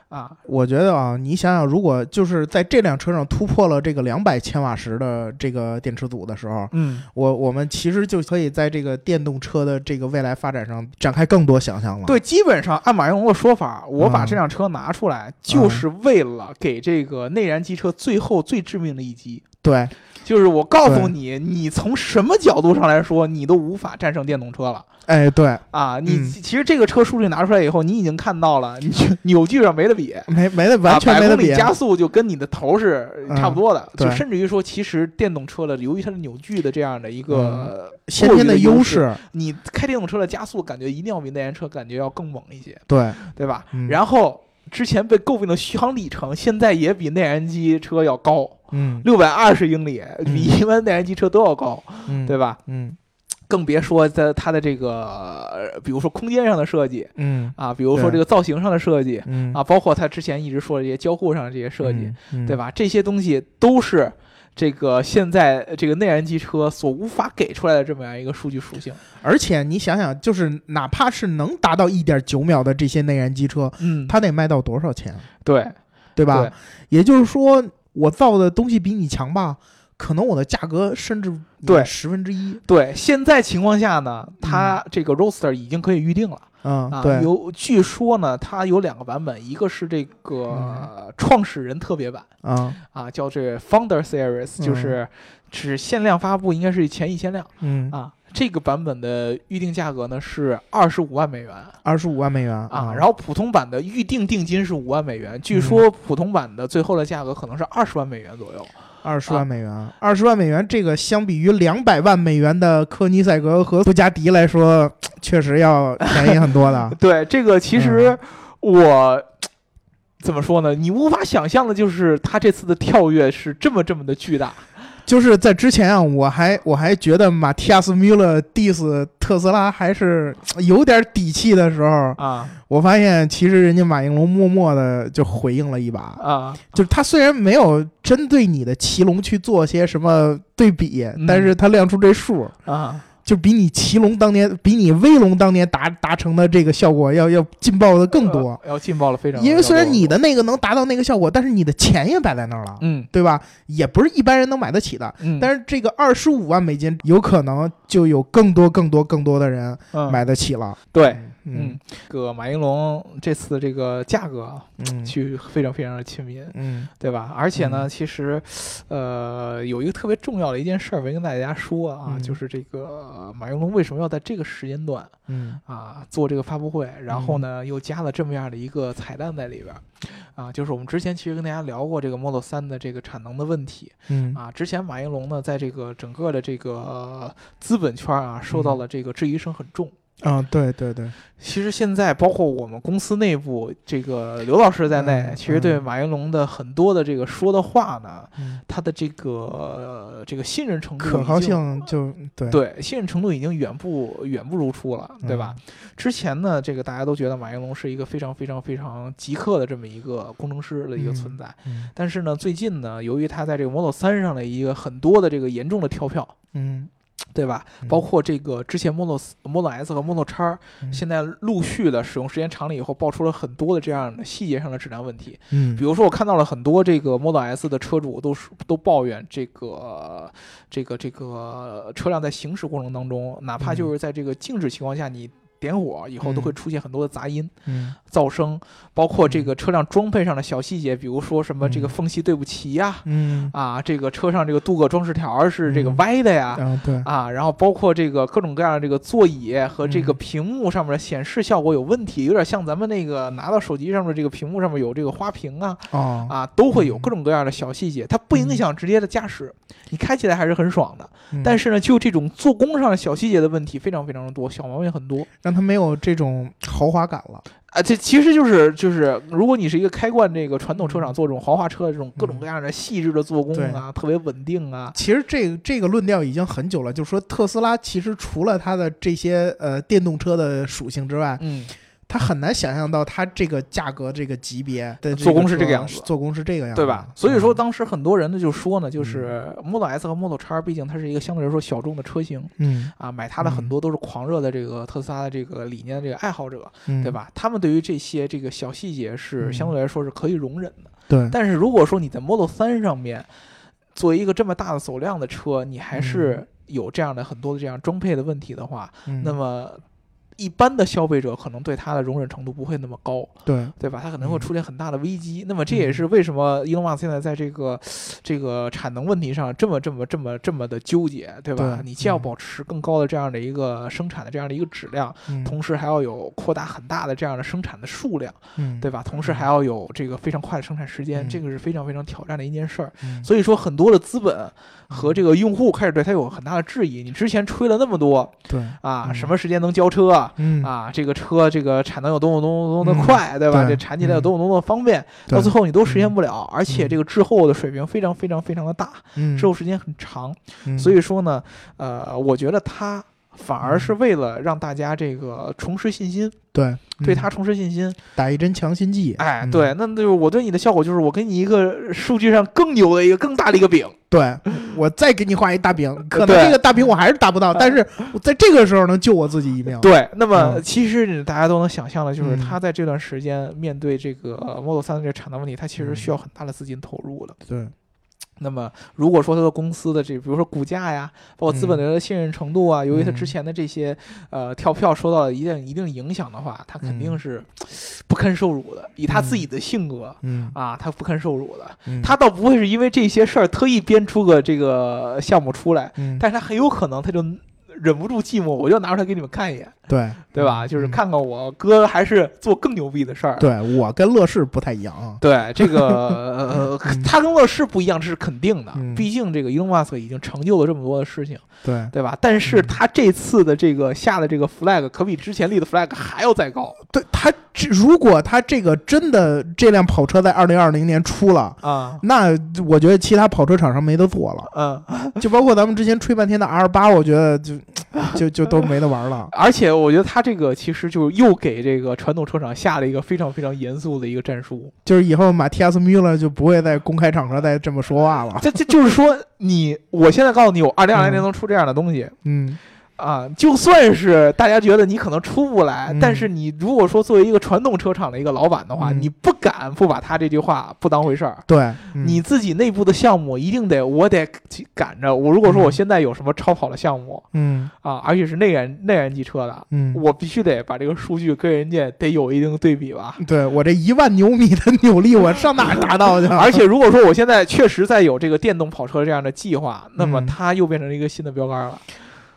啊，我觉得啊，你想想，如果就是在这辆车上突破了这个两百千瓦时的这个电池组的时候，嗯，我我们其实就可以在这个电动车的这个未来发展上展开更多想象了。对，基本上按马云龙的说法，我把这辆车拿出来，就是为了给这个内燃机车最后最致命的一击。对。就是我告诉你，你从什么角度上来说，你都无法战胜电动车了。哎，对啊，你其实这个车数据拿出来以后，你已经看到了，你扭矩 上没得比，没没得完全没得比，加速就跟你的头是差不多的。就甚至于说，其实电动车的由于它的扭矩的这样的一个先天的优势，你开电动车的加速感觉一定要比内燃车感觉要更猛一些。对，对吧？然后。之前被诟病的续航里程，现在也比内燃机车要高，嗯，六百二十英里，比一般内燃机车都要高，嗯，对吧？嗯，更别说在它的这个，比如说空间上的设计，嗯，啊，比如说这个造型上的设计，嗯，啊，包括它之前一直说的这些交互上的这些设计，对吧？这些东西都是。这个现在这个内燃机车所无法给出来的这么样一个数据属性，而且你想想，就是哪怕是能达到一点九秒的这些内燃机车，嗯，它得卖到多少钱？对，对吧？也就是说，我造的东西比你强吧，可能我的价格甚至对十分之一。对，现在情况下呢，它这个 Roadster 已经可以预定了。嗯，啊，有据说呢，它有两个版本，一个是这个创始人特别版，啊啊，叫这个 Founder Series，就是只限量发布，应该是前一千辆，嗯啊，这个版本的预定价格呢是二十五万美元，二十五万美元啊，然后普通版的预定定金是五万美元，据说普通版的最后的价格可能是二十万美元左右。二十万美元，二十万美元，这个相比于两百万美元的科尼赛格和布加迪来说，确实要便宜很多的。对，这个其实我怎么说呢？你无法想象的就是他这次的跳跃是这么这么的巨大。就是在之前啊，我还我还觉得马蒂亚斯·米勒 diss 特斯拉还是 有点底气的时候啊，我发现其实人家马应龙默默的就回应了一把。啊，就是他虽然没有针对你的骑龙去做些什么对比，但是他亮出这数。啊。就比你骑龙当年，比你威龙当年达达成的这个效果要要劲爆的更多，要劲爆了非常。因为虽然你的那个能达到那个效果，但是你的钱也摆在那儿了，嗯，对吧？也不是一般人能买得起的。嗯，但是这个二十五万美金，有可能就有更多更多更多的人买得起了。对。嗯，个马应龙这次这个价格，嗯，去非常非常的亲民，嗯，对吧？而且呢，其实，呃，有一个特别重要的一件事儿没跟大家说啊，就是这个马应龙为什么要在这个时间段，嗯，啊，做这个发布会，然后呢，又加了这么样的一个彩蛋在里边，啊，就是我们之前其实跟大家聊过这个 Model 3的这个产能的问题，嗯，啊，之前马应龙呢，在这个整个的这个资本圈啊，受到了这个质疑声很重。啊，对对对，其实现在包括我们公司内部，这个刘老师在内，其实对马云龙的很多的这个说的话呢，他的这个这个信任程度、可靠性就对。对信任程度已经远不远不如初了，对吧？之前呢，这个大家都觉得马云龙是一个非常非常非常极客的这么一个工程师的一个存在，但是呢，最近呢，由于他在这个 Model 3上的一个很多的这个严重的跳票，嗯。对吧？包括这个之前 Model Model S 和 Model X，现在陆续的使用时间长了以后，爆出了很多的这样的细节上的质量问题。嗯，比如说我看到了很多这个 Model S 的车主都是都抱怨这个这个这个车辆在行驶过程当中，哪怕就是在这个静止情况下，你点火以后都会出现很多的杂音、嗯，噪声，包括这个车辆装配上的小细节，比如说什么这个缝隙对不齐呀，嗯，啊，这个车上这个镀铬装饰条是这个歪的呀，对，啊，然后包括这个各种各样的这个座椅和这个屏幕上面的显示效果有问题，有点像咱们那个拿到手机上面这个屏幕上面有这个花屏啊，啊，都会有各种各样的小细节，它不影响直接的驾驶，你开起来还是很爽的。但是呢，就这种做工上的小细节的问题非常非常的多，小毛病很多，让它没有这种豪华感了。啊，这其实就是就是，如果你是一个开惯这个传统车厂做这种豪华车的这种各种各样的细致的做工啊，特别稳定啊。其实这这个论调已经很久了，就是说特斯拉其实除了它的这些呃电动车的属性之外，嗯。他很难想象到它这个价格这个级别的做工是这个样子，做工是这个样子，对吧？所以说当时很多人呢就说呢，就是 Model S 和 Model X，毕竟它是一个相对来说小众的车型，嗯啊，买它的很多都是狂热的这个特斯拉的这个理念的这个爱好者，对吧？他们对于这些这个小细节是相对来说是可以容忍的，对。但是如果说你在 Model 3上面作为一个这么大的走量的车，你还是有这样的很多的这样装配的问题的话，那么。一般的消费者可能对它的容忍程度不会那么高，对对吧？它可能会出现很大的危机。那么这也是为什么伊隆马斯现在在这个这个产能问题上这么这么这么这么的纠结，对吧？你既要保持更高的这样的一个生产的这样的一个质量，同时还要有扩大很大的这样的生产的数量，对吧？同时还要有这个非常快的生产时间，这个是非常非常挑战的一件事儿。所以说，很多的资本和这个用户开始对它有很大的质疑。你之前吹了那么多，对啊，什么时间能交车？嗯。啊，这个车这个产能有多么多么多么的快，对吧？这产起来有多么多么方便，到最后你都实现不了，而且这个滞后的水平非常非常非常的大，滞后时间很长。所以说呢，呃，我觉得它反而是为了让大家这个重拾信心。对，对他重拾信心，打一针强心剂。哎，对，那就是我对你的效果就是我给你一个数据上更牛的一个更大的一个饼。对，我再给你画一大饼，可能这个大饼我还是达不到，但是我在这个时候能救我自己一命。对，那么其实大家都能想象的，就是他在这段时间面对这个 Model 三的这个产能问题，他其实需要很大的资金投入的。对。那么，如果说他的公司的这，比如说股价呀，包括资本的信任程度啊，由于他之前的这些呃跳票受到了一定一定影响的话，他肯定是不堪受辱的。以他自己的性格，嗯。啊，他不堪受辱的。他倒不会是因为这些事儿特意编出个这个项目出来，但是他很有可能他就。忍不住寂寞，我就拿出来给你们看一眼，对对吧？就是看看我哥还是做更牛逼的事儿。对我跟乐视不太一样。对这个，呃，他跟乐视不一样，这是肯定的。毕竟这个伊隆马斯克已经成就了这么多的事情，对对吧？但是他这次的这个下的这个 flag 可比之前立的 flag 还要再高。对他，如果他这个真的这辆跑车在二零二零年出了啊，那我觉得其他跑车厂商没得做了。嗯，就包括咱们之前吹半天的 R 八，我觉得就。就就都没得玩了，而且我觉得他这个其实就又给这个传统车厂下了一个非常非常严肃的一个战术，就是以后马蒂亚斯·米勒就不会在公开场合再这么说话了。这这就是说，你我现在告诉你，我二零二零年能出这样的东西，嗯。啊，就算是大家觉得你可能出不来，但是你如果说作为一个传统车厂的一个老板的话，你不敢不把他这句话不当回事儿。对，你自己内部的项目一定得，我得赶着。我如果说我现在有什么超跑的项目，嗯啊，而且是内燃内燃机车的，嗯，我必须得把这个数据跟人家得有一定的对比吧。对我这一万牛米的扭力，我上哪达到去？而且如果说我现在确实在有这个电动跑车这样的计划，那么它又变成了一个新的标杆了。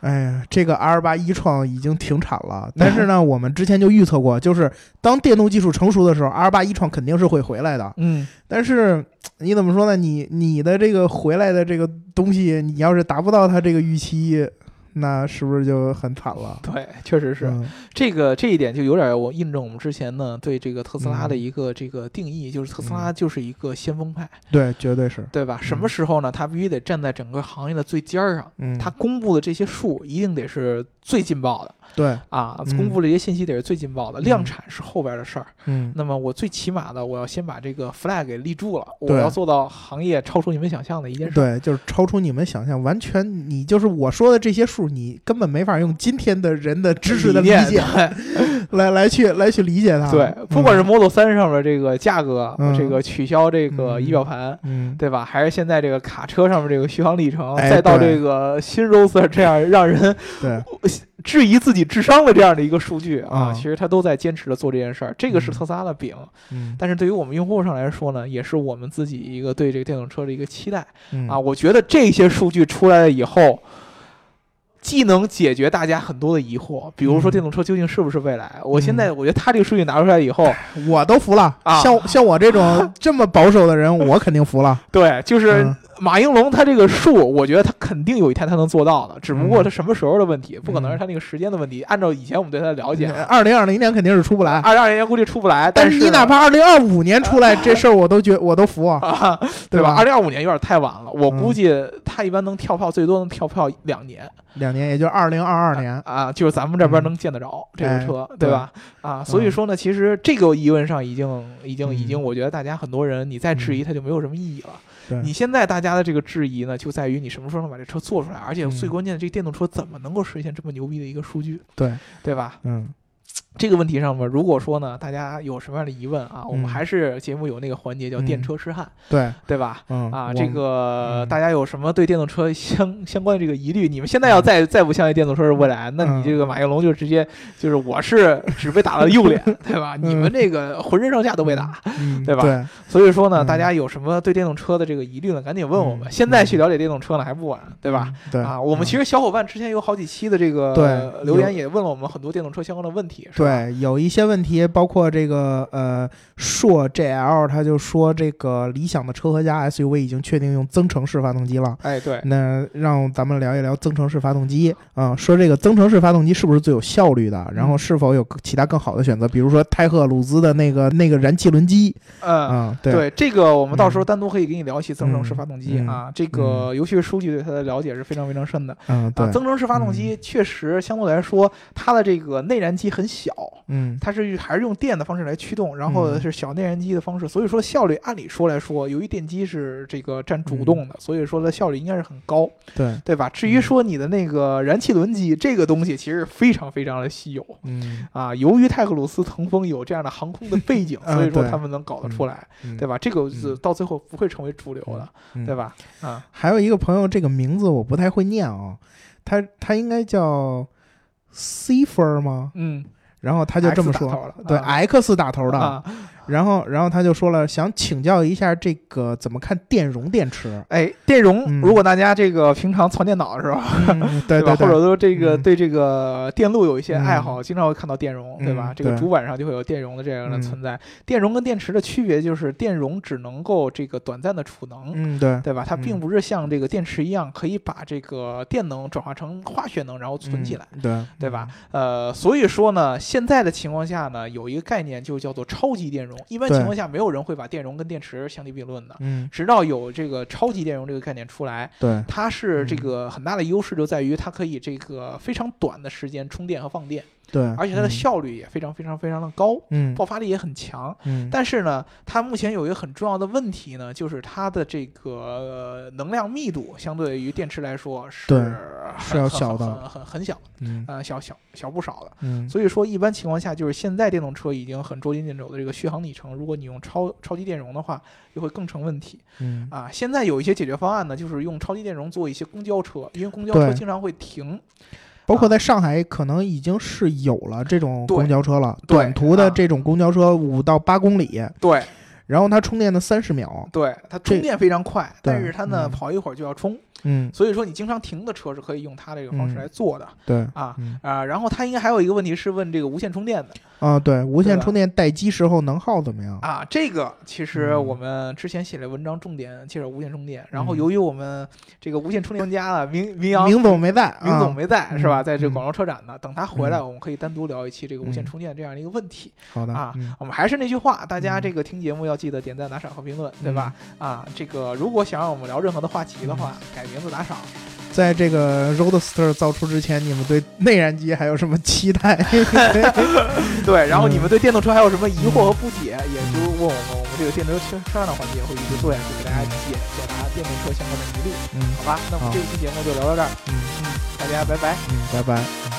哎呀，这个 R 八一创已经停产了，但是呢，我们之前就预测过，就是当电动技术成熟的时候，R 八一创肯定是会回来的。嗯，但是你怎么说呢？你你的这个回来的这个东西，你要是达不到它这个预期。那是不是就很惨了？对，确实是这个这一点就有点我印证我们之前呢对这个特斯拉的一个这个定义，就是特斯拉就是一个先锋派。对，绝对是对吧？什么时候呢？它必须得站在整个行业的最尖儿上，它公布的这些数一定得是最劲爆的。对啊，公布这些信息得是最劲爆的，量产是后边的事儿。嗯，那么我最起码的，我要先把这个 flag 给立住了，我要做到行业超出你们想象的一件事。对，就是超出你们想象，完全你就是我说的这些数，你根本没法用今天的人的知识的理解来来去来去理解它。对，不管是 Model 三上面这个价格，这个取消这个仪表盘，嗯对吧？还是现在这个卡车上面这个续航里程，再到这个新 Roadster 这样让人对。质疑自己智商的这样的一个数据啊，其实他都在坚持的做这件事儿。这个是特斯拉的饼，但是对于我们用户上来说呢，也是我们自己一个对这个电动车的一个期待啊。我觉得这些数据出来了以后。既能解决大家很多的疑惑，比如说电动车究竟是不是未来？我现在我觉得他这个数据拿出来以后，我都服了啊。像像我这种 这么保守的人，我肯定服了。对，就是。马应龙他这个数，我觉得他肯定有一天他能做到的，只不过他什么时候的问题，不可能是他那个时间的问题。按照以前我们对他的了解，二零二零年肯定是出不来，二零二零年估计出不来。但是你哪怕二零二五年出来，这事儿我都觉我都服啊，对吧？二零二五年有点太晚了，我估计他一般能跳票，最多能跳票两年，两年也就二零二二年。啊，就是咱们这边能见得着这个车，对吧？啊，所以说呢，其实这个疑问上已经已经已经，我觉得大家很多人你再质疑他就没有什么意义了。你现在大家的这个质疑呢，就在于你什么时候能把这车做出来，而且最关键的，这电动车怎么能够实现这么牛逼的一个数据？对，对吧？嗯。这个问题上面，如果说呢，大家有什么样的疑问啊，我们还是节目有那个环节叫电车痴汉，对对吧？嗯啊，这个大家有什么对电动车相相关的这个疑虑？你们现在要再再不相信电动车是未来，那你这个马应龙就直接就是我是只被打了右脸，对吧？你们这个浑身上下都被打，对吧？对。所以说呢，大家有什么对电动车的这个疑虑呢？赶紧问我们，现在去了解电动车呢还不晚，对吧？对啊，我们其实小伙伴之前有好几期的这个留言也问了我们很多电动车相关的问题，对，有一些。问题包括这个呃，硕 JL 他就说这个理想的车和家 SUV 已经确定用增程式发动机了。哎，对，那让咱们聊一聊增程式发动机啊，说这个增程式发动机是不是最有效率的？然后是否有其他更好的选择？比如说泰赫鲁兹的那个那个燃气轮机。嗯，对，这个我们到时候单独可以给你聊一起增程式发动机啊。这个尤其是书记对它的了解是非常非常深的。嗯，对，增程式发动机确实相对来说它的这个内燃机很小。嗯，它是。还是用电的方式来驱动，然后是小内燃机的方式，所以说效率按理说来说，由于电机是这个占主动的，所以说的效率应该是很高，对对吧？至于说你的那个燃气轮机这个东西，其实非常非常的稀有，嗯啊，由于泰克鲁斯腾风有这样的航空的背景，所以说他们能搞得出来，对吧？这个是到最后不会成为主流的，对吧？啊，还有一个朋友，这个名字我不太会念啊，他他应该叫 C 分吗？嗯。然后他就这么说，对，X 打头的。然后，然后他就说了，想请教一下这个怎么看电容电池？哎，电容，如果大家这个平常攒电脑的时候，对吧？或者说这个对这个电路有一些爱好，经常会看到电容，对吧？这个主板上就会有电容的这样的存在。电容跟电池的区别就是，电容只能够这个短暂的储能，嗯，对，对吧？它并不是像这个电池一样可以把这个电能转化成化学能，然后存起来，对，对吧？呃，所以说呢，现在的情况下呢，有一个概念就叫做超级电容。一般情况下，没有人会把电容跟电池相提并论的。嗯，直到有这个超级电容这个概念出来，对，它是这个很大的优势就在于它可以这个非常短的时间充电和放电。对，而且它的效率也非常非常非常的高，嗯，爆发力也很强，嗯，但是呢，它目前有一个很重要的问题呢，就是它的这个能量密度相对于电池来说是是要小的，很很很小，嗯，呃，小小小不少的，嗯，所以说一般情况下，就是现在电动车已经很捉襟见肘的这个续航里程，如果你用超超级电容的话，就会更成问题，嗯，啊，现在有一些解决方案呢，就是用超级电容做一些公交车，因为公交车经常会停。包括在上海，可能已经是有了这种公交车了，短途的这种公交车五到八公里，对，然后它充电的三十秒，对，它充电非常快，但是它呢跑一会儿就要充。嗯，所以说你经常停的车是可以用它这个方式来做的，对。啊啊，然后它应该还有一个问题是问这个无线充电的。啊，对，无线充电待机时候能耗怎么样？啊？这个其实我们之前写的文章，重点介绍无线充电，然后由于我们这个无线充电专家了，明明阳明总没在，明总没在是吧？在这广州车展呢，等他回来，我们可以单独聊一期这个无线充电这样的一个问题。好的。啊，我们还是那句话，大家这个听节目要记得点赞、打赏和评论，对吧？啊，这个如果想让我们聊任何的话题的话，改名字打赏。在这个 Roadster 造出之前，你们对内燃机还有什么期待？对，然后你们对电动车还有什么疑惑和不解，也就问我们，我们这个电动车车上的环节会一直做下去，给大家解解答电动车相关的疑虑。嗯，好吧，那我们这一期节目就聊到这儿。嗯嗯，大家拜拜。嗯，拜拜。